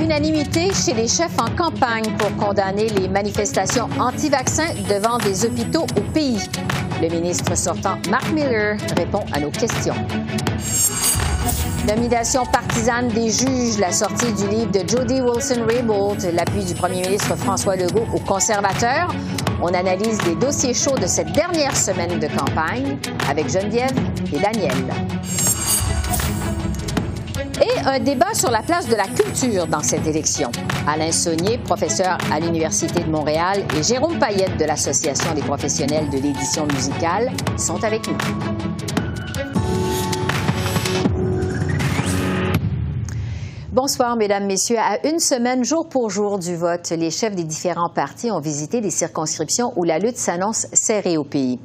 Unanimité chez les chefs en campagne pour condamner les manifestations anti-vaccins devant des hôpitaux au pays. Le ministre sortant, Mark Miller, répond à nos questions. Nomination partisane des juges, la sortie du livre de Jody Wilson-Raybould, l'appui du premier ministre François Legault aux conservateurs. On analyse les dossiers chauds de cette dernière semaine de campagne avec Geneviève et Daniel un débat sur la place de la culture dans cette élection. Alain Saunier, professeur à l'Université de Montréal, et Jérôme Payette de l'Association des professionnels de l'édition musicale sont avec nous. Bonsoir, Mesdames, Messieurs. À une semaine, jour pour jour du vote, les chefs des différents partis ont visité des circonscriptions où la lutte s'annonce serrée au pays.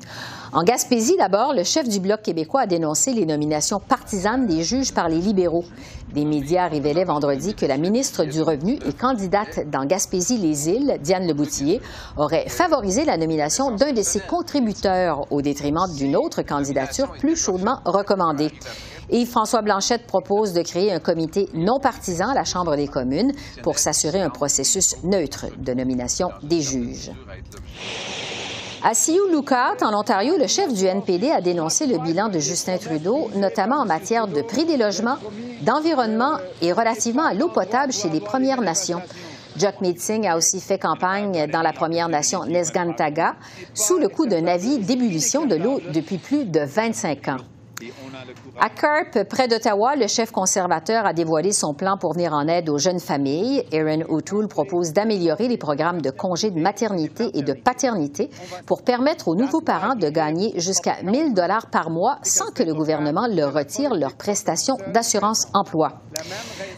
En Gaspésie, d'abord, le chef du Bloc québécois a dénoncé les nominations partisanes des juges par les libéraux. Des médias révélaient vendredi que la ministre du Revenu et candidate dans Gaspésie-les-Îles, Diane Leboutillier, aurait favorisé la nomination d'un de ses contributeurs au détriment d'une autre candidature plus chaudement recommandée. Et François Blanchette propose de créer un comité non partisan à la Chambre des communes pour s'assurer un processus neutre de nomination des juges. À Sioux Lookout, en Ontario, le chef du NPD a dénoncé le bilan de Justin Trudeau, notamment en matière de prix des logements, d'environnement et relativement à l'eau potable chez les Premières Nations. Jack Singh a aussi fait campagne dans la Première Nation Nesgantaga sous le coup d'un avis d'ébullition de l'eau depuis plus de 25 ans. À Carp, près d'Ottawa, le chef conservateur a dévoilé son plan pour venir en aide aux jeunes familles. Aaron O'Toole propose d'améliorer les programmes de congés de maternité et de paternité pour permettre aux nouveaux parents de gagner jusqu'à 1000 dollars par mois sans que le gouvernement leur retire leurs prestations d'assurance emploi.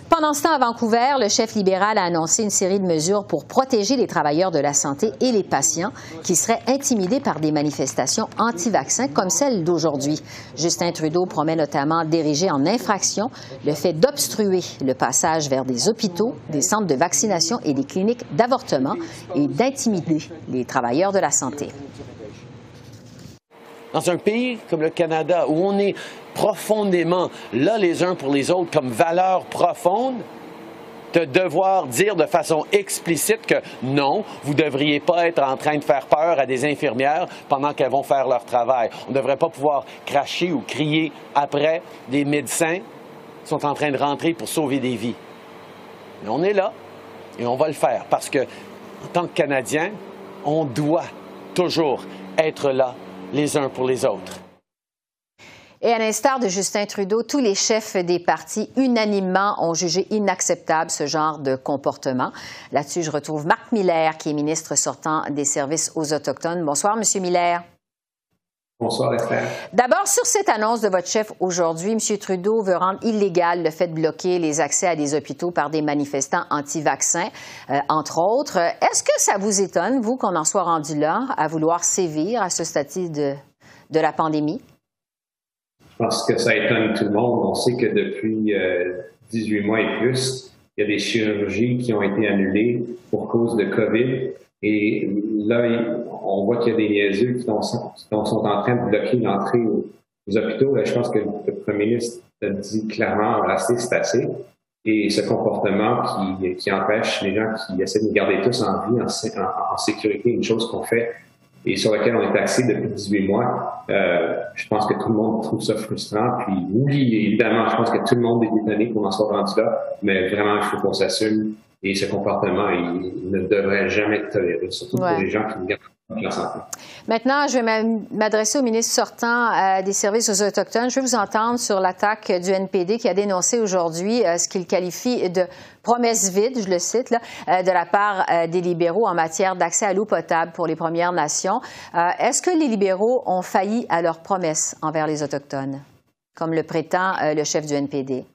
Pendant ce temps, à Vancouver, le chef libéral a annoncé une série de mesures pour protéger les travailleurs de la santé et les patients qui seraient intimidés par des manifestations anti-vaccins comme celle d'aujourd'hui. Justin Trudeau promet notamment d'ériger en infraction le fait d'obstruer le passage vers des hôpitaux, des centres de vaccination et des cliniques d'avortement et d'intimider les travailleurs de la santé. Dans un pays comme le Canada, où on est profondément là les uns pour les autres comme valeur profonde, de devoir dire de façon explicite que non, vous ne devriez pas être en train de faire peur à des infirmières pendant qu'elles vont faire leur travail. On ne devrait pas pouvoir cracher ou crier après des médecins qui sont en train de rentrer pour sauver des vies. Mais on est là et on va le faire parce que, en tant que Canadiens, on doit toujours être là les uns pour les autres. Et à l'instar de Justin Trudeau, tous les chefs des partis unanimement ont jugé inacceptable ce genre de comportement. Là-dessus, je retrouve Marc Miller, qui est ministre sortant des services aux Autochtones. Bonsoir, Monsieur Miller. Bonsoir, Esther. D'abord, sur cette annonce de votre chef aujourd'hui, M. Trudeau veut rendre illégal le fait de bloquer les accès à des hôpitaux par des manifestants anti-vaccins, euh, entre autres. Est-ce que ça vous étonne, vous, qu'on en soit rendu là, à vouloir sévir à ce statut de, de la pandémie? Pense que ça étonne tout le monde. On sait que depuis 18 euh, mois et plus, il y a des chirurgies qui ont été annulées pour cause de COVID. Et là, on voit qu'il y a des niaiseux qui sont, en train de bloquer l'entrée aux, hôpitaux. Là, je pense que le premier ministre a dit clairement assez, c'est assez. Et ce comportement qui, empêche les gens qui essaient de garder tous en vie, en, en sécurité, une chose qu'on fait et sur lequel on est taxé depuis 18 mois. Euh, je pense que tout le monde trouve ça frustrant. Puis oui, évidemment, je pense que tout le monde est étonné qu'on en soit rendu là, mais vraiment, il faut qu'on s'assume. Et ce comportement, il, ne devrait jamais être toléré, surtout pour les gens qui Maintenant, je vais m'adresser au ministre sortant euh, des services aux Autochtones. Je vais vous entendre sur l'attaque du NPD qui a dénoncé aujourd'hui euh, ce qu'il qualifie de promesse vide, je le cite, là, euh, de la part des libéraux en matière d'accès à l'eau potable pour les Premières Nations. Est-ce que les libéraux ont failli à leurs promesses envers les Autochtones, comme le prétend le chef du NPD?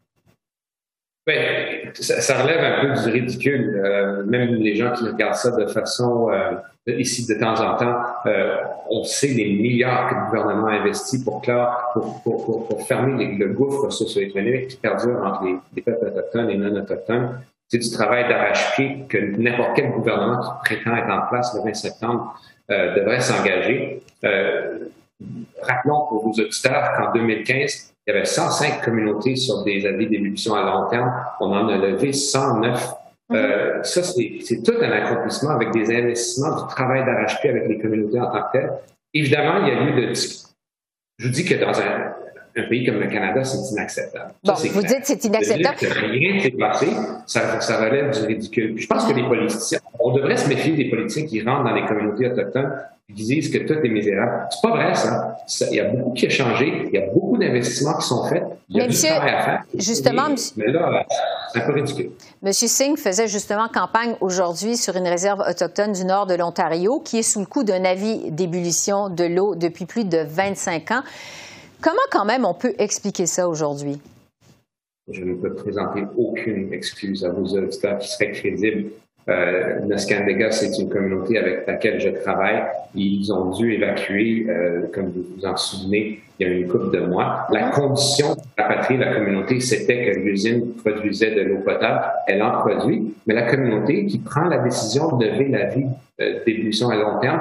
Oui. Ça, relève un peu du ridicule. Euh, même les gens qui regardent ça de façon euh, ici de temps en temps, euh, on sait les milliards que le gouvernement a investis pour, pour, pour, pour, fermer le gouffre socio-économique qui perdure entre les, les peuples autochtones et non autochtones. C'est du travail d'arrache-pied que n'importe quel gouvernement qui prétend être en place le 20 septembre devrait s'engager. rappelons pour vos auditeurs qu'en 2015, il y avait 105 communautés sur des avis d'évolution à long terme. On en a levé 109. Mhm. Euh, ça, c'est tout un accomplissement avec des investissements, du travail d'arrache-pied avec les communautés en tant que tel. Évidemment, il y a eu de... Je vous dis que dans un, un pays comme le Canada, c'est inacceptable. Bon, vous dites que c'est inacceptable. rien s'est passé, ça, ça, relève du ridicule. je pense que les politiciens, on devrait se méfier des politiciens qui rentrent dans les communautés autochtones et qui disent que tout est misérable. C'est pas vrai, ça. Il y a beaucoup qui a changé, il y a beaucoup d'investissements qui sont faits, il y a du travail à faire. Justement, mais, là, c'est un peu ridicule. M. Singh faisait justement campagne aujourd'hui sur une réserve autochtone du nord de l'Ontario qui est sous le coup d'un avis d'ébullition de l'eau depuis plus de 25 ans. Comment quand même on peut expliquer ça aujourd'hui? Je ne peux présenter aucune excuse à vos auditeurs qui seraient crédibles. Euh, Noscandega, c'est une communauté avec laquelle je travaille. Ils ont dû évacuer, euh, comme vous vous en souvenez, il y a une couple de mois. La condition la patrie, la communauté, c'était que l'usine produisait de l'eau potable. Elle en produit, mais la communauté qui prend la décision de lever la vie euh, d'ébullition à long terme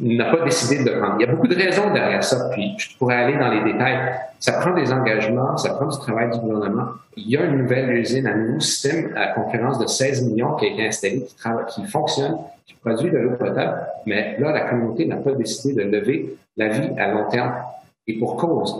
n'a pas décidé de le prendre. Il y a beaucoup de raisons derrière ça, puis je pourrais aller dans les détails. Ça prend des engagements, ça prend du travail du gouvernement. Il y a une nouvelle usine, un nouveau système à concurrence de 16 millions qui a été installé, qui, travaille, qui fonctionne, qui produit de l'eau potable, mais là, la communauté n'a pas décidé de lever la vie à long terme. Et pour cause,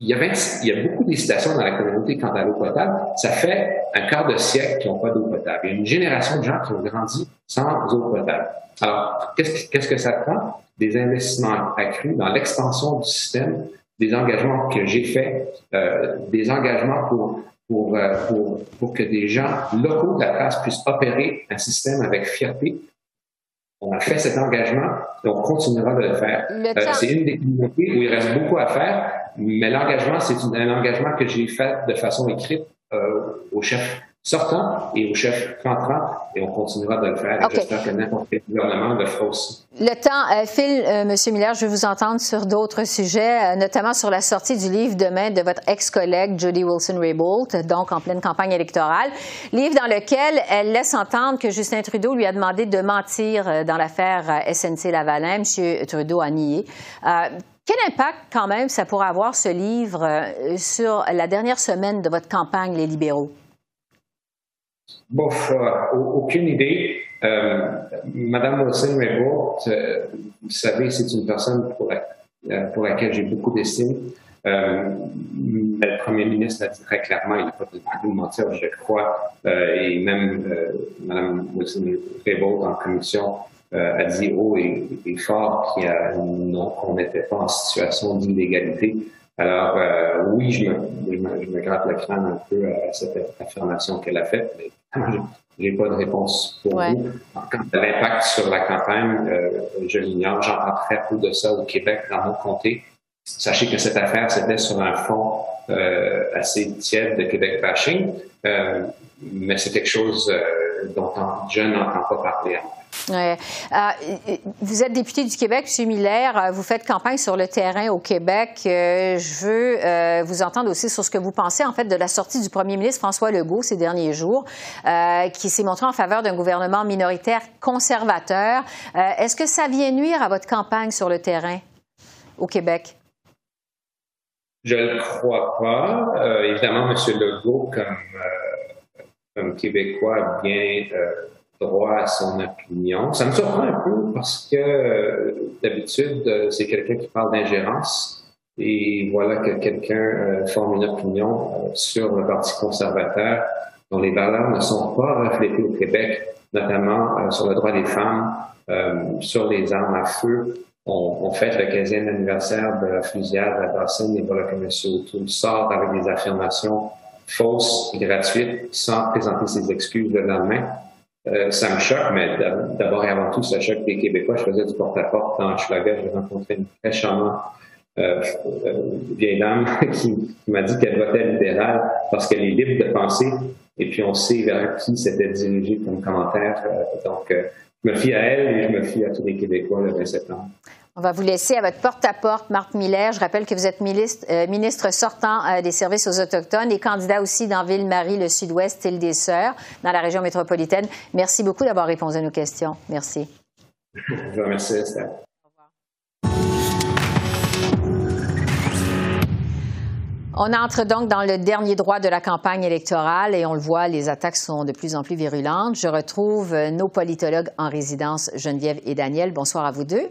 il y, a il y a beaucoup d'hésitations dans la communauté quant à l'eau potable. Ça fait un quart de siècle qu'ils n'ont pas d'eau potable. Il y a une génération de gens qui ont grandi sans eau potable. Alors, qu'est-ce que ça prend? Des investissements accrus dans l'expansion du système, des engagements que j'ai faits, euh, des engagements euh, pour, pour que des gens locaux de la place puissent opérer un système avec fierté, on a fait cet engagement et on continuera de le faire. Euh, c'est une des communautés où il reste beaucoup à faire, mais l'engagement, c'est un engagement que j'ai fait de façon écrite euh, au chef sortant et au chef rentrant, et on continuera de le faire. J'espère que n'importe quel gouvernement le fera aussi. Le temps euh, file, euh, M. Miller. Je vais vous entendre sur d'autres sujets, euh, notamment sur la sortie du livre demain de votre ex-collègue Jody Wilson-Raybould, donc en pleine campagne électorale. Livre dans lequel elle laisse entendre que Justin Trudeau lui a demandé de mentir dans l'affaire SNC-Lavalin. M. Trudeau a nié. Quel impact, quand même, ça pourrait avoir, ce livre, sur la dernière semaine de votre campagne, les libéraux? Bof, euh, aucune idée. Euh, Madame wilson euh, vous savez, c'est une personne pour, pour laquelle j'ai beaucoup d'estime. le premier ministre l'a dit très clairement, il n'a pas de mentir, je crois, et même Mme Wilson-Raybould en commission a dit haut et, fort qu'on n'était pas en situation d'illégalité. Alors, oui, je me, je, me, gratte le crâne un peu à cette affirmation qu'elle a faite, j'ai pas de réponse pour vous. Quant à l'impact sur la campagne, euh, je l'ignore. J'entends très peu de ça au Québec, dans mon comté. Sachez que cette affaire, c'était sur un fond euh, assez tiède de Québec bashing, euh, mais c'est quelque chose euh, dont je n'entends pas parler. Euh, vous êtes député du Québec, M. Miller. Euh, vous faites campagne sur le terrain au Québec. Euh, je veux vous entendre aussi sur ce que vous pensez, en fait, de la sortie du premier ministre François Legault ces derniers jours, qui s'est montré en faveur d'un gouvernement minoritaire conservateur. Est-ce que ça vient nuire à votre campagne sur le terrain au Québec? Je ne le crois pas. évidemment, M. Legault, comme, comme Québécois bien droit à son opinion. Ça me surprend un peu parce que euh, d'habitude, euh, c'est quelqu'un qui parle d'ingérence. Et voilà que quelqu'un euh, forme une opinion sur le Parti conservateur dont les valeurs ne sont pas reflétées au Québec, notamment sur le droit des femmes, sur les armes à feu. On, on fête le 15e anniversaire de la fusillade à Dawson et voilà que M. O'Toole sort avec des affirmations fausses gratuites sans présenter ses excuses le lendemain. Euh, ça me choque, mais d'abord et avant tout, ça choque les Québécois. Je faisais du porte-à-porte dans Schlager. J'ai rencontré une très charmante euh, euh, vieille dame qui, m'a dit qu'elle votait libérale parce qu'elle est libre de penser et puis on sait vers qui c'était dirigé comme commentaire. donc, je me fie à elle et je me fie à tous les Québécois le 20 septembre. On va vous laisser à votre porte-à-porte, Marc Miller. Je rappelle que vous êtes ministre, sortant des services aux Autochtones et candidat aussi dans Ville-Marie, le Sud-Ouest, île des Sœurs, dans la région métropolitaine. Merci beaucoup d'avoir répondu à nos questions. Merci. Je vous remercie, Esther. On entre donc dans le dernier droit de la campagne électorale et on le voit, les attaques sont de plus en plus virulentes. Je retrouve nos politologues en résidence, Geneviève et Daniel. Bonsoir à vous deux.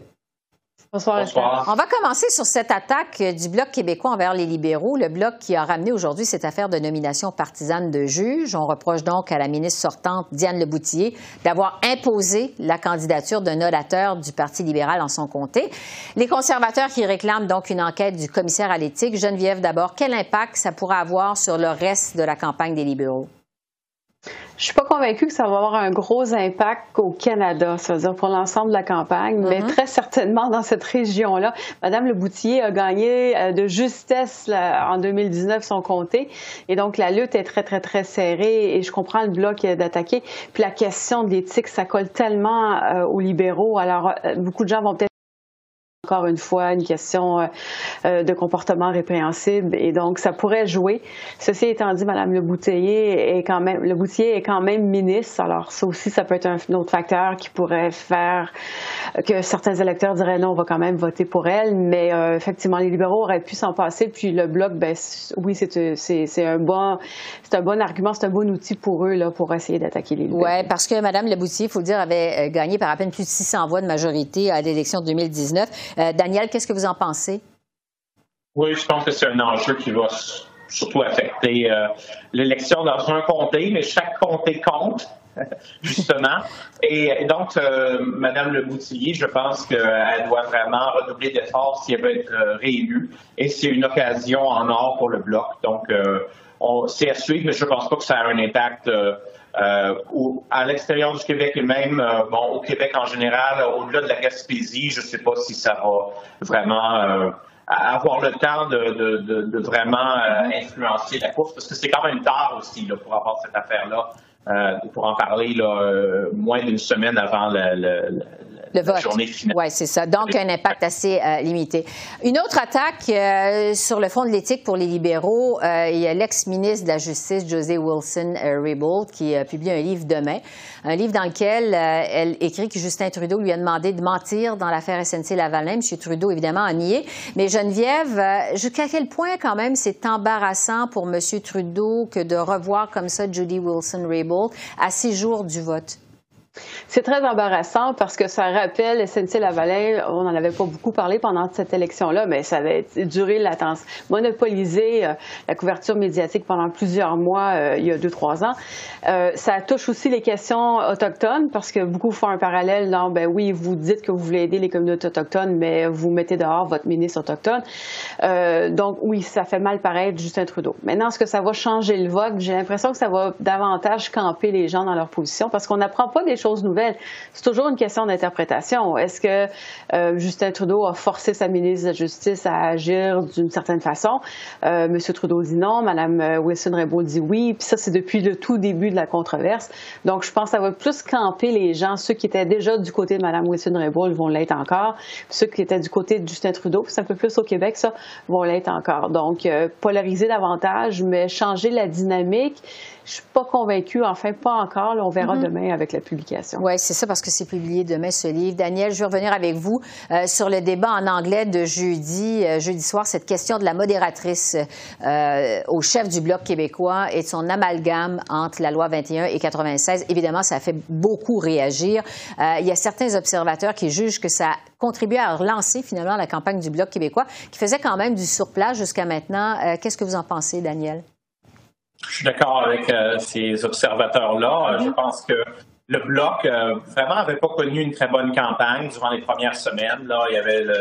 Bonsoir. On va commencer sur cette attaque du Bloc québécois envers les libéraux, le Bloc qui a ramené aujourd'hui cette affaire de nomination partisane de juges. On reproche donc à la ministre sortante, Diane Leboutillier, d'avoir imposé la candidature d'un orateur du Parti libéral en son comté. Les conservateurs qui réclament donc une enquête du commissaire à l'éthique. Geneviève, d'abord, quel impact ça pourra avoir sur le reste de la campagne des libéraux? Je suis pas convaincue que ça va avoir un gros impact au Canada, c'est-à-dire pour l'ensemble de la campagne, mais mm-hmm. très certainement dans cette région-là. Madame Leboutier a gagné euh, de justesse en 2019 son comté, et donc la lutte est très très très serrée. Et je comprends le bloc d'attaquer. Puis la question de l'éthique, ça colle tellement euh, aux libéraux. Alors euh, beaucoup de gens vont peut-être encore une fois une question euh, euh, de comportement répréhensible et donc ça pourrait jouer. Ceci étant dit, Madame Le Boutillier est quand même Le Boutillier est quand même ministre, alors ça aussi ça peut être un, autre facteur qui pourrait faire que certains électeurs diraient non, on va quand même voter pour elle, mais euh, effectivement les libéraux auraient pu s'en passer puis le bloc, ben oui c'est un bon un bon argument, c'est un bon outil pour eux là pour essayer d'attaquer les libéraux. Ouais, parce que Madame Le Boutillier, il faut dire, avait gagné par à peine plus de 600 voix de majorité à l'élection de 2019. Euh, Daniel, qu'est-ce que vous en pensez? Oui, je pense que c'est un enjeu qui va surtout affecter euh, l'élection dans un comté, mais chaque comté compte, justement. Et, donc, euh, Mme Le Boutillier, je pense qu'elle doit vraiment redoubler d'efforts si elle veut être réélue. Et c'est une occasion en or pour le Bloc. Donc, c'est à suivre, mais je ne pense pas que ça a un impact euh, à l'extérieur du Québec et même euh, bon, au Québec en général, au-delà de la Gaspésie, je ne sais pas si ça va vraiment euh, avoir le temps de, vraiment influencer la course, parce que c'est quand même tard aussi là, pour avoir cette affaire-là, pour en parler là, moins d'une semaine avant le, le vote. Oui, c'est ça. Donc, un impact assez euh, limité. Une autre attaque euh, sur le fond de l'éthique pour les libéraux. Euh, il y a l'ex-ministre de la Justice, José Wilson-Raybould, qui publie un livre demain. Un livre dans lequel elle écrit que Justin Trudeau lui a demandé de mentir dans l'affaire SNC-Lavalin. M. Trudeau, évidemment, a nié. Mais Geneviève, jusqu'à quel point, quand même, c'est embarrassant pour M. Trudeau que de revoir comme ça Judy Wilson-Raybould à six jours du vote? C'est très embarrassant parce que ça rappelle SNC-Lavalin, on n'en avait pas beaucoup parlé pendant cette élection-là, mais ça avait duré latence, monopolisé euh, la couverture médiatique pendant plusieurs mois euh, il y a deux, trois ans. Euh, ça touche aussi les questions autochtones parce que beaucoup font un parallèle. Non, ben oui, vous dites que vous voulez aider les communautés autochtones, mais vous mettez dehors votre ministre autochtone. donc oui, ça fait mal paraître Justin Trudeau. Maintenant, est-ce que ça va changer le vote? J'ai l'impression que ça va davantage camper les gens dans leur position parce qu'on n'apprend pas des choses C'est toujours une question d'interprétation. Est-ce que euh, Justin Trudeau a forcé sa ministre de la Justice à agir d'une certaine façon? Euh, Monsieur Trudeau dit non, Mme euh, Wilson-Raybould dit oui, puis ça, c'est depuis le tout début de la controverse. Donc, je pense que ça va plus camper les gens. Ceux qui étaient déjà du côté de Mme Wilson-Raybould vont l'être encore. ceux qui étaient du côté de Justin Trudeau, c'est un peu plus au Québec, ça, vont l'être encore. Donc, polariser davantage, mais changer la dynamique je suis pas convaincue, enfin pas encore. on verra mm-hmm. demain avec la publication. Oui, c'est ça parce que c'est publié demain ce livre. Daniel, je vais revenir avec vous euh, sur le débat en anglais de jeudi, euh, jeudi soir, cette question de la modératrice euh, au chef du bloc québécois et de son amalgame entre la loi 21 et 96. Évidemment, ça a fait beaucoup réagir. il y a certains observateurs qui jugent que ça a contribué à relancer finalement la campagne du bloc québécois, qui faisait quand même du surplace jusqu'à maintenant. Qu'est-ce que vous en pensez, Daniel? Je suis d'accord avec euh, ces observateurs-là. Euh, je pense que le bloc euh, vraiment avait pas connu une très bonne campagne durant les premières semaines. Là, il y avait la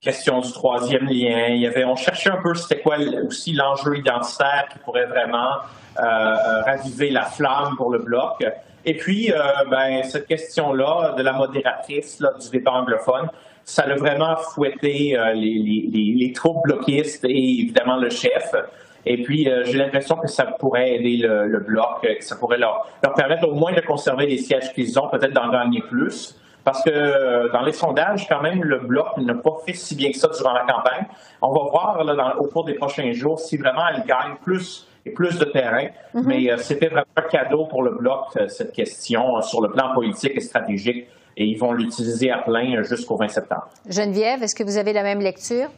question du troisième lien. Il y avait, on cherchait un peu c'était quoi aussi l'enjeu identitaire qui pourrait vraiment raviver la flamme pour le bloc. Et puis, ben, cette question-là de la modératrice du débat anglophone, ça a vraiment fouetté les, troupes bloquistes et évidemment le chef. Et puis, j'ai l'impression que ça pourrait aider le, bloc, que ça pourrait leur, leur permettre au moins de conserver les sièges qu'ils ont, peut-être d'en gagner plus. Parce que dans les sondages, quand même, le bloc n'a pas fait si bien que ça durant la campagne. On va voir là, au cours des prochains jours si vraiment elle gagne plus et plus de terrain. Mhm. Mais euh, c'était vraiment un cadeau pour le bloc, euh, cette question, euh, sur le plan politique et stratégique. Et ils vont l'utiliser à plein jusqu'au 20 septembre. Geneviève, est-ce que vous avez la même lecture?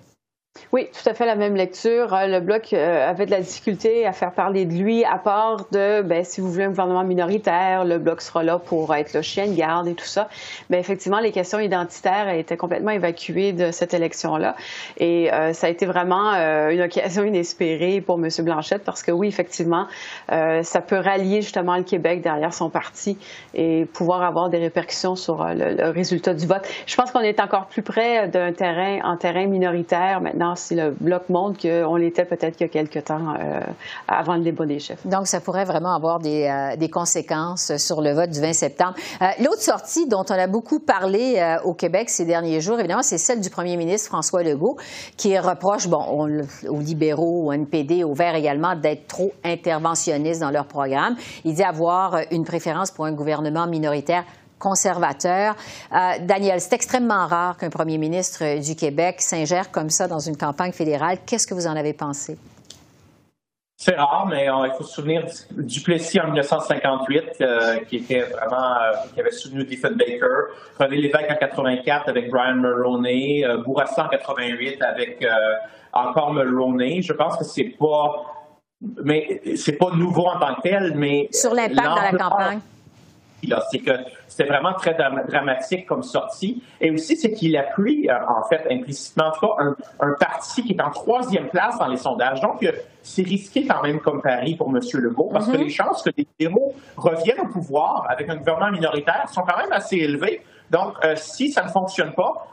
Oui, tout à fait la même lecture. Euh, le Bloc euh, avait de la difficulté à faire parler de lui, à part de, ben, si vous voulez un gouvernement minoritaire, le Bloc sera là pour être le chien de garde et tout ça. Mais effectivement, les questions identitaires étaient complètement évacuées de cette élection-là. Et euh, ça a été vraiment une occasion inespérée pour M. Blanchette parce que oui, effectivement, ça peut rallier justement le Québec derrière son parti et pouvoir avoir des répercussions sur le, le résultat du vote. Je pense qu'on est encore plus près d'un terrain en terrain minoritaire maintenant si le bloc montre qu'on l'était peut-être qu'il y a quelques temps euh, avant le débat des chefs. Donc, ça pourrait vraiment avoir des, euh, conséquences sur le vote du 20 septembre. Euh, l'autre sortie dont on a beaucoup parlé au Québec ces derniers jours, évidemment, c'est celle du premier ministre François Legault, qui reproche aux libéraux, au NPD, aux Verts également, d'être trop interventionnistes dans leur programme. Il dit avoir une préférence pour un gouvernement minoritaire conservateur. Euh, Daniel, c'est extrêmement rare qu'un premier ministre du Québec s'ingère comme ça dans une campagne fédérale. Qu'est-ce que vous en avez pensé? C'est rare, mais euh, il faut se souvenir du Plessis en 1958, euh, qui était vraiment, qui avait soutenu Stephen Baker, René Lévesque en 84 avec Brian Mulroney, Bourassa en 88 avec encore Mulroney. Je pense que c'est pas, mais c'est pas nouveau en tant que tel, mais sur l'impact dans la campagne. C'est que c'était vraiment très dramatique comme sortie. Et aussi, c'est qu'il appuie, euh, en fait, implicitement, un, un, parti qui est en troisième place dans les sondages. Donc, euh, c'est risqué quand même comme pari pour M. Legault, parce que mm-hmm. les chances que les libéraux reviennent au pouvoir avec un gouvernement minoritaire sont quand même assez élevées. Donc, euh, si ça ne fonctionne pas,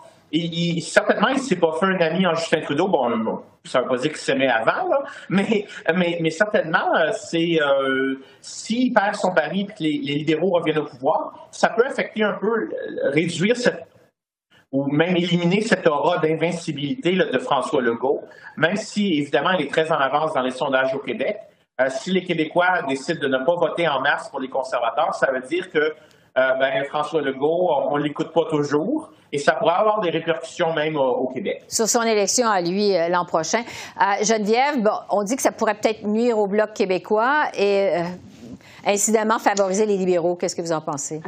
certainement, il ne s'est pas fait un ami en Justin Trudeau. Bon, ça ne veut pas dire qu'il s'aimait avant, mais, mais, mais certainement, euh, c'est euh, s'il perd son pari et que les, libéraux reviennent au pouvoir, ça peut affecter un peu, euh, réduire cette ou même éliminer cette aura d'invincibilité de François Legault, même si, évidemment, il est très en avance dans les sondages au Québec. si les Québécois décident de ne pas voter en masse pour les conservateurs, ça veut dire que ben, François Legault, on ne l'écoute pas toujours et ça pourrait avoir des répercussions même au, Québec. Sur son élection à lui euh, l'an prochain. Euh, Geneviève, on dit que ça pourrait peut-être nuire au Bloc québécois et euh, incidemment favoriser les libéraux. Qu'est-ce que vous en pensez?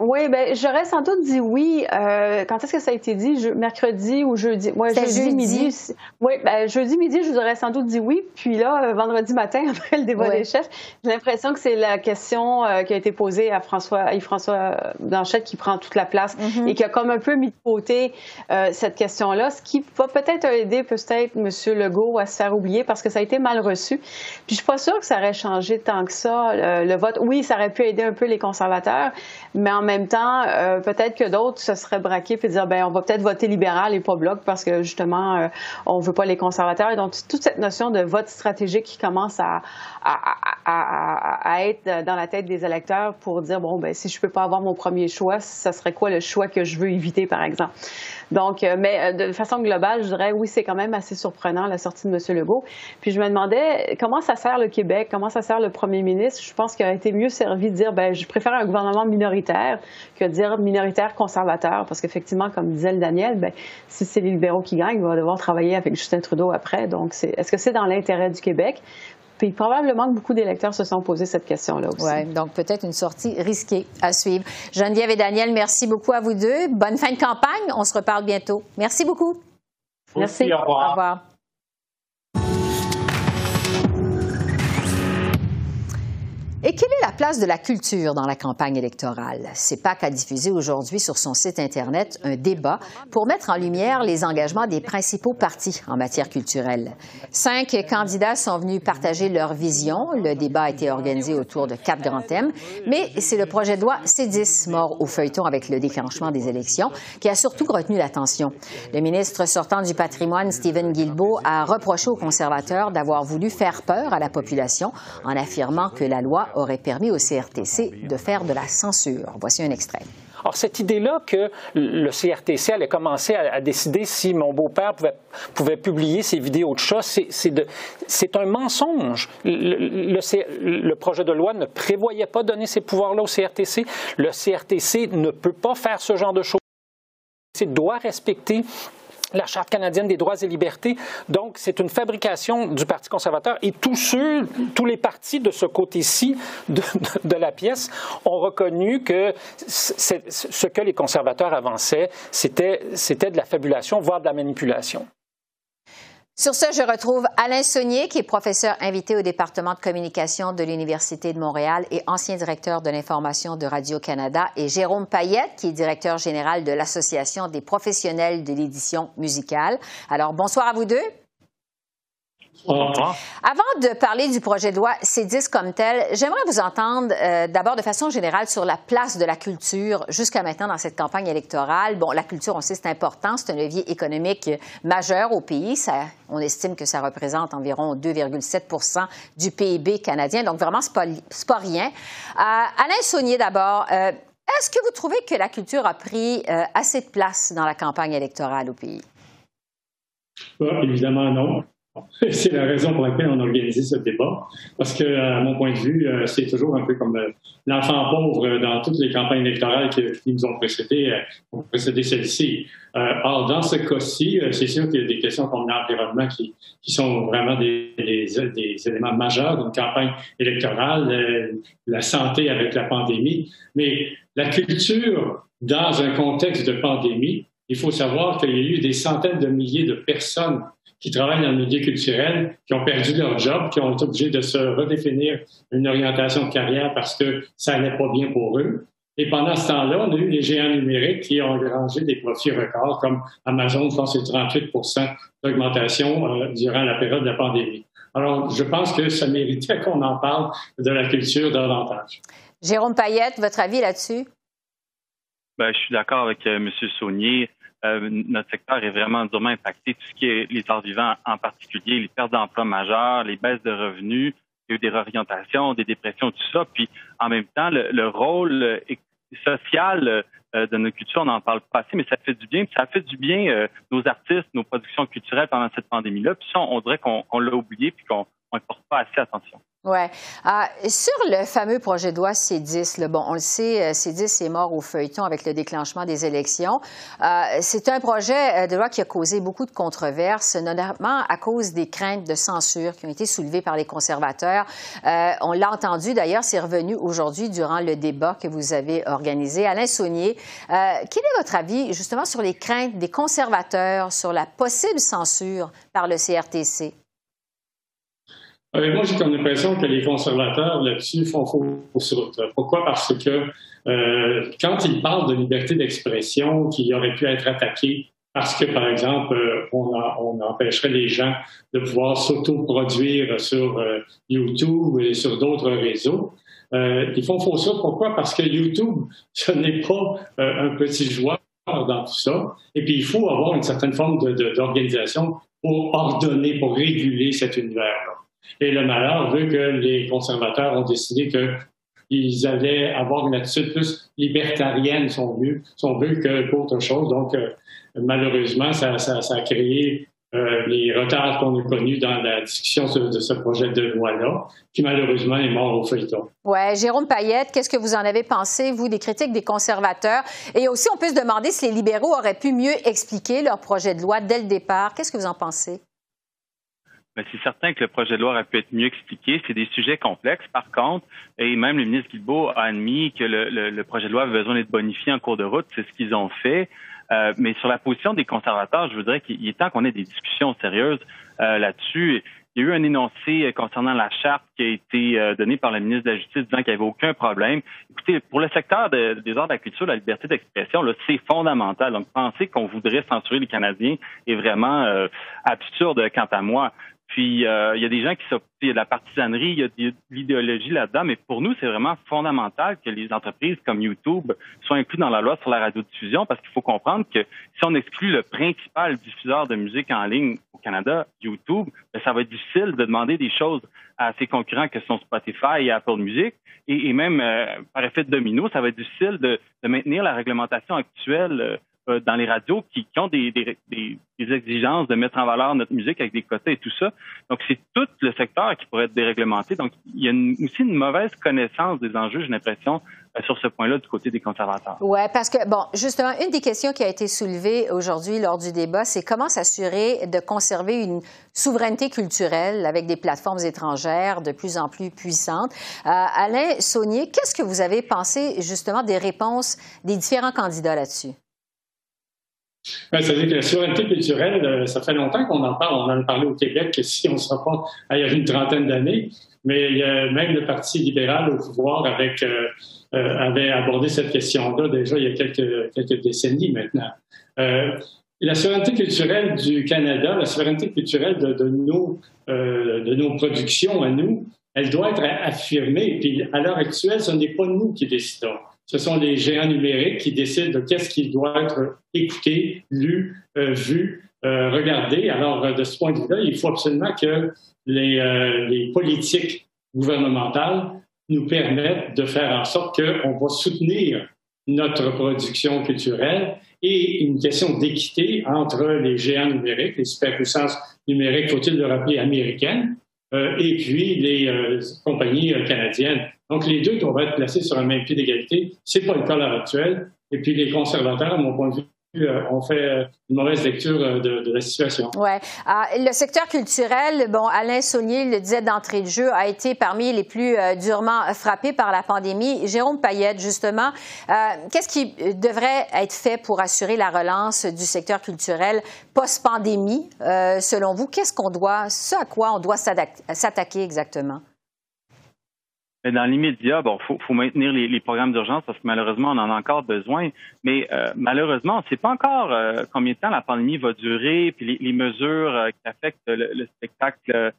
Oui, ben j'aurais sans doute dit oui. Euh, quand est-ce que ça a été dit? mercredi ou jeudi? Moi, jeudi, midi. Oui, ben, jeudi midi, je vous aurais sans doute dit oui. Puis là, euh, vendredi matin, après le débat des chefs, j'ai l'impression que c'est la question euh, qui a été posée à François, François Blanchette qui prend toute la place mm-hmm. et qui a comme un peu mis de côté cette question-là, ce qui va peut-être aider peut-être M. Legault à se faire oublier parce que ça a été mal reçu. Puis je suis pas sûre que ça aurait changé tant que ça le vote. Oui, ça aurait pu aider un peu les conservateurs, mais en même temps, euh, peut-être que d'autres se seraient braqués et dire ben on va peut-être voter libéral et pas bloc parce que justement euh, on veut pas les conservateurs. Et donc toute cette notion de vote stratégique qui commence à, à, être dans la tête des électeurs pour dire bon ben si je peux pas avoir mon premier choix, ça serait quoi le choix que je veux éviter par exemple? Donc, euh, mais de façon globale, je dirais oui, c'est quand même assez surprenant la sortie de M. Legault. Puis je me demandais comment ça sert le Québec, comment ça sert le premier ministre? Je pense qu'il aurait été mieux servi de dire ben je préfère un gouvernement minoritaire que dire minoritaire conservateur, parce qu'effectivement, comme disait le Daniel, ben, si c'est les libéraux qui gagnent, il va devoir travailler avec Justin Trudeau après. Donc, est-ce que c'est dans l'intérêt du Québec? Puis probablement que beaucoup d'électeurs se sont posés cette question-là aussi. Oui, donc peut-être une sortie risquée à suivre. Geneviève et Daniel, merci beaucoup à vous deux. Bonne fin de campagne. On se reparle bientôt. Merci beaucoup. Merci. au revoir. Au revoir. Et quelle est la place de la culture dans la campagne électorale? CEPAC a diffusé aujourd'hui sur son site Internet un débat pour mettre en lumière les engagements des principaux partis en matière culturelle. Cinq candidats sont venus partager leur vision. Le débat a été organisé autour de quatre grands thèmes, mais c'est le projet de loi C10, mort au feuilleton avec le déclenchement des élections, qui a surtout retenu l'attention. Le ministre sortant du patrimoine, Stephen Guilbeault, a reproché aux conservateurs d'avoir voulu faire peur à la population en affirmant que la loi aurait permis au CRTC de faire de la censure. Voici un extrait. Alors, cette idée-là que le CRTC allait commencer à, décider si mon beau-père pouvait, publier ses vidéos de chats, c'est un mensonge. Le, le, projet de loi ne prévoyait pas donner ces pouvoirs-là au CRTC. Le CRTC ne peut pas faire ce genre de choses. Il doit respecter la Charte canadienne des droits et libertés. Donc, c'est une fabrication du Parti conservateur et tous ceux, tous les partis de ce côté-ci de, de, la pièce ont reconnu que ce que les conservateurs avançaient, c'était de la fabulation, voire de la manipulation. Sur ce, je retrouve Alain Saunier, qui est professeur invité au département de communication de l'Université de Montréal et ancien directeur de l'information de Radio-Canada, et Jérôme Payette, qui est directeur général de l'Association des professionnels de l'édition musicale. Alors, bonsoir à vous deux. Avant de parler du projet de loi C10 comme tel, j'aimerais vous entendre euh, d'abord de façon générale sur la place de la culture jusqu'à maintenant dans cette campagne électorale. Bon, la culture, on sait, c'est important, c'est un levier économique majeur au pays. Ça, on estime que ça représente environ 2,7% du PIB canadien, donc vraiment, c'est pas, pas rien. Euh, Alain Saunier, d'abord, euh, est-ce que vous trouvez que la culture a pris assez de place dans la campagne électorale au pays? évidemment, non. C'est la raison pour laquelle on a organisé ce débat, parce que, à mon point de vue, euh, c'est toujours un peu comme euh, l'enfant pauvre dans toutes les campagnes électorales qui, nous ont précédé, euh, ont précédé celle-ci. or, dans ce cas-ci, c'est sûr qu'il y a des questions comme l'environnement qui, sont vraiment des, éléments majeurs d'une campagne électorale, la santé avec la pandémie, mais la culture dans un contexte de pandémie, il faut savoir qu'il y a eu des centaines de milliers de personnes qui travaillent dans le milieu culturel, qui ont perdu leur job, qui ont été obligés de se redéfinir une orientation de carrière parce que ça n'allait pas bien pour eux. Et pendant ce temps-là, on a eu les géants numériques qui ont engrangé des profits records, comme Amazon, je pense, c'est 38% d'augmentation euh, durant la période de la pandémie. Alors, je pense que ça méritait qu'on en parle de la culture davantage. Jérôme Payette, votre avis là-dessus? Ben, je suis d'accord avec euh, M. Saunier. Euh, notre secteur est vraiment durement impacté. Tout ce qui est les arts vivants en particulier, les pertes d'emplois majeures, les baisses de revenus, il y a eu des réorientations, des dépressions, tout ça. Puis en même temps, le, rôle euh, social euh, de notre culture, on n'en parle pas assez, mais ça fait du bien. Puis ça fait du bien nos artistes, nos productions culturelles pendant cette pandémie-là. Puis ça, on, dirait qu'on l'a oublié puis qu'on ne porte pas assez attention. Oui. Ah, sur le fameux projet de loi C10, bon, on le sait, euh, C10 est mort au feuilleton avec le déclenchement des élections. Euh, c'est un projet euh, de loi qui a causé beaucoup de controverses, notamment à cause des craintes de censure qui ont été soulevées par les conservateurs. on l'a entendu d'ailleurs, c'est revenu aujourd'hui durant le débat que vous avez organisé. Alain Saunier, quel est votre avis justement sur les craintes des conservateurs sur la possible censure par le CRTC? Euh, moi, j'ai comme l'impression que les conservateurs là-dessus font fausse route. Pourquoi? Parce que euh, quand ils parlent de liberté d'expression qui aurait pu être attaquée parce que, par exemple, euh, on, empêcherait les gens de pouvoir s'autoproduire sur YouTube et sur d'autres réseaux, ils font fausse route. Pourquoi? Parce que YouTube, ce n'est pas un petit joueur dans tout ça. Et puis, il faut avoir une certaine forme d'organisation pour ordonner, pour réguler cet univers-là. Et le malheur veut que les conservateurs ont décidé qu'ils allaient avoir une attitude plus libertarienne, son but, son but qu'autre chose. Donc, euh, malheureusement, ça, a créé euh, les retards qu'on a connus dans la discussion de, ce projet de loi-là, qui malheureusement est mort au feuilleton. Oui, Jérôme Payette, qu'est-ce que vous en avez pensé, vous, des critiques des conservateurs? Et aussi, on peut se demander si les libéraux auraient pu mieux expliquer leur projet de loi dès le départ. Qu'est-ce que vous en pensez? C'est certain que le projet de loi aurait pu être mieux expliqué. C'est des sujets complexes. Par contre, et même le ministre Guilbeault a admis que le, projet de loi avait besoin d'être bonifié en cours de route. C'est ce qu'ils ont fait. Euh, mais sur la position des conservateurs, je voudrais qu'il est temps qu'on ait des discussions sérieuses euh, là-dessus. Il y a eu un énoncé concernant la charte qui a été euh, donné par le ministre de la Justice disant qu'il n'y avait aucun problème. Écoutez, pour le secteur des arts de la culture, la liberté d'expression, c'est fondamental. Donc, penser qu'on voudrait censurer les Canadiens est vraiment absurde quant à moi. Puis euh, il y a des gens qui sont, il y a de la partisanerie, il y a de l'idéologie là-dedans, mais pour nous, c'est vraiment fondamental que les entreprises comme YouTube soient incluses dans la loi sur la radiodiffusion parce qu'il faut comprendre que si on exclut le principal diffuseur de musique en ligne au Canada, YouTube, ben, ça va être difficile de demander des choses à ses concurrents que sont Spotify et Apple Music. Et, même euh, par effet de domino, ça va être difficile de, maintenir la réglementation actuelle euh, dans les radios qui, ont des, exigences de mettre en valeur notre musique avec des quotas et tout ça. Donc, c'est tout le secteur qui pourrait être déréglementé. Donc, il y a aussi une mauvaise connaissance des enjeux, j'ai l'impression, euh, sur ce point-là du côté des conservateurs. Oui, parce que, bon, justement, une des questions qui a été soulevée aujourd'hui lors du débat, c'est comment s'assurer de conserver une souveraineté culturelle avec des plateformes étrangères de plus en plus puissantes. Euh, Alain Saunier, qu'est-ce que vous avez pensé justement des réponses des différents candidats là-dessus? Ben, c'est-à-dire que la souveraineté culturelle, euh, ça fait longtemps qu'on en parle. On en a parlé au Québec si on ne sera pas il y a une trentaine d'années. Mais même le Parti libéral au pouvoir euh, euh, avait abordé cette question-là déjà il y a quelques, décennies maintenant. la souveraineté culturelle du Canada, la souveraineté culturelle de, de nos, de nos productions à nous, elle doit être affirmée. Puis à l'heure actuelle, ce n'est pas nous qui décidons ce sont les géants numériques qui décident de qu'est-ce qui doit être écouté, lu, euh, vu, euh, regardé. Alors, euh, de ce point de vue-là, il faut absolument que les, politiques gouvernementales nous permettent de faire en sorte qu'on va soutenir notre production culturelle et une question d'équité entre les géants numériques, les superpuissances numériques, faut-il le rappeler, américaines, et puis les compagnies canadiennes. Donc, les deux doivent être placés sur un même pied d'égalité. C'est pas le cas à l'heure actuelle. Et puis, les conservateurs, à mon point de vue, euh, ont fait euh, une mauvaise lecture euh, de, la situation. Ouais. Ah, le secteur culturel, bon, Alain Saunier le disait d'entrée de jeu, a été parmi les plus durement frappés par la pandémie. Jérôme Payette, justement, qu'est-ce qui devrait être fait pour assurer la relance du secteur culturel post-pandémie, selon vous? Qu'est-ce qu'on doit, ce à quoi on doit s'attaquer exactement? Mais dans l'immédiat, bon, faut, faut maintenir les, les programmes d'urgence parce que malheureusement, on en a encore besoin. Mais euh, malheureusement, on ne sait pas encore euh, combien de temps la pandémie va durer, puis les, les mesures euh, qui affectent le, spectacle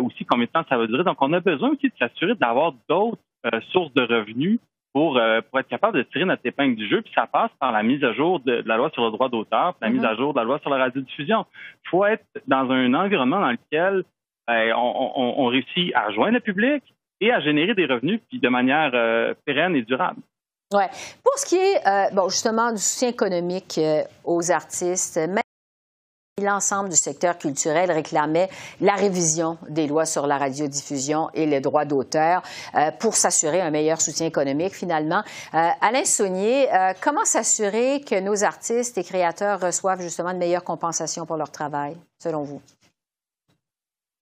aussi, combien de temps ça va durer. Donc, on a besoin aussi de s'assurer d'avoir d'autres sources de revenus pour, pour être capable de tirer notre épingle du jeu. Puis ça passe par la mise à jour de, la loi sur le droit d'auteur, la mise mm-hmm. à jour de la loi sur la radiodiffusion. Il faut être dans un environnement dans lequel ben, on, on, on réussit à rejoindre le public, et à générer des revenus puis de manière euh, pérenne et durable. Ouais. Pour ce qui est euh, bon, justement du soutien économique euh, aux artistes, même l'ensemble du secteur culturel réclamait la révision des lois sur la radiodiffusion et les droits d'auteur pour s'assurer un meilleur soutien économique finalement. Alain Saunier, comment s'assurer que nos artistes et créateurs reçoivent justement de meilleures compensations pour leur travail, selon vous?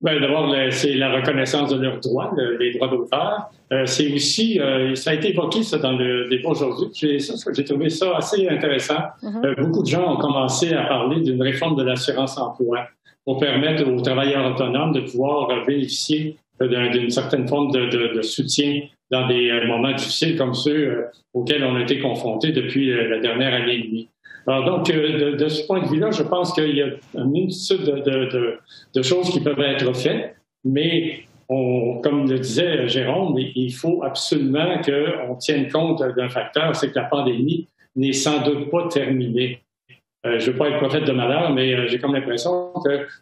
Ben, D'abord, c'est la reconnaissance de leurs droits, les droits d'auteur. Euh, c'est aussi, euh, ça a été évoqué ça dans le débat aujourd'hui. J'ai trouvé ça assez intéressant. Mm-hmm. Euh, beaucoup de gens ont commencé à parler d'une réforme de l'assurance emploi pour permettre aux travailleurs autonomes de pouvoir bénéficier d'une certaine forme de, de, soutien dans des moments difficiles comme ceux auxquels on a été confrontés depuis la dernière année et demie. Alors donc, euh, de, ce point de vue-là, je pense qu'il y a une multitude de, choses qui peuvent être faites, mais on, comme le disait Jérôme, il faut absolument qu'on tienne compte d'un facteur, c'est que la pandémie n'est sans doute pas terminée. Euh, je ne veux pas être prophète de malheur, mais euh, j'ai comme l'impression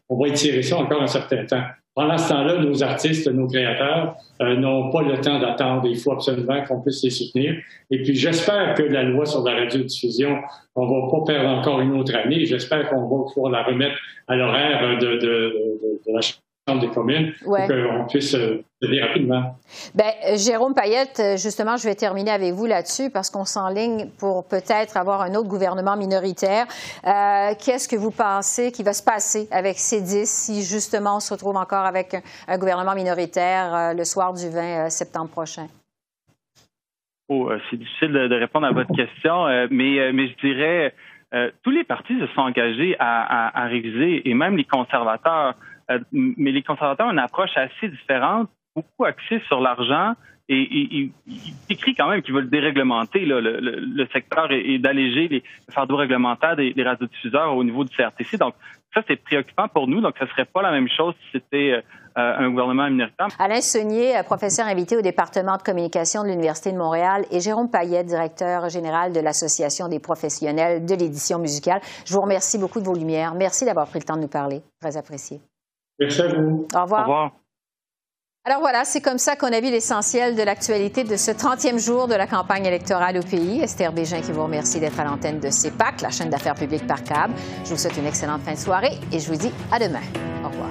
qu'on va étirer ça encore un certain temps. Pendant ce temps-là, nos artistes, nos créateurs euh, n'ont pas le temps d'attendre. Il faut absolument qu'on puisse les soutenir. Et puis, j'espère que la loi sur la radiodiffusion, on va pas perdre encore une autre année. J'espère qu'on va pouvoir la remettre à l'horaire de, de, de, de la des communes pour qu'on puisse euh, rapidement. Bien, Jérôme Payette, justement, je vais terminer avec vous là-dessus parce qu'on s'enligne pour peut-être avoir un autre gouvernement minoritaire. Euh, qu'est-ce que vous pensez qui va se passer avec ces 10 si justement on se retrouve encore avec un, gouvernement minoritaire euh, le soir du 20 septembre prochain? Oh, c'est difficile de, répondre à votre question, mais, mais je dirais tous les partis se sont engagés à réviser et même les conservateurs euh, mais les conservateurs ont une approche assez différente beaucoup axé sur l'argent et, il écrit quand même qu'ils veulent déréglementer le, secteur et, d'alléger les fardeaux réglementaires des, des radiodiffuseurs au niveau du CRTC. Donc, ça, c'est préoccupant pour nous. Donc, ce ne serait pas la même chose si c'était euh, un gouvernement minoritaire. Alain Saunier, euh, professeur invité au département de communication de l'Université de Montréal, et Jérôme Payet, directeur général de l'Association des professionnels de l'édition musicale. Je vous remercie beaucoup de vos lumières. Merci d'avoir pris le temps de nous parler. Très apprécié. Merci à vous. Au revoir. Au revoir. Alors voilà, c'est comme ça qu'on a vu l'essentiel de l'actualité de ce 30e jour de la campagne électorale au pays. Esther Bégin qui vous remercie d'être à l'antenne de CEPAC, la chaîne d'affaires publiques par câble. Je vous souhaite une excellente fin de soirée et je vous dis à demain. Au revoir.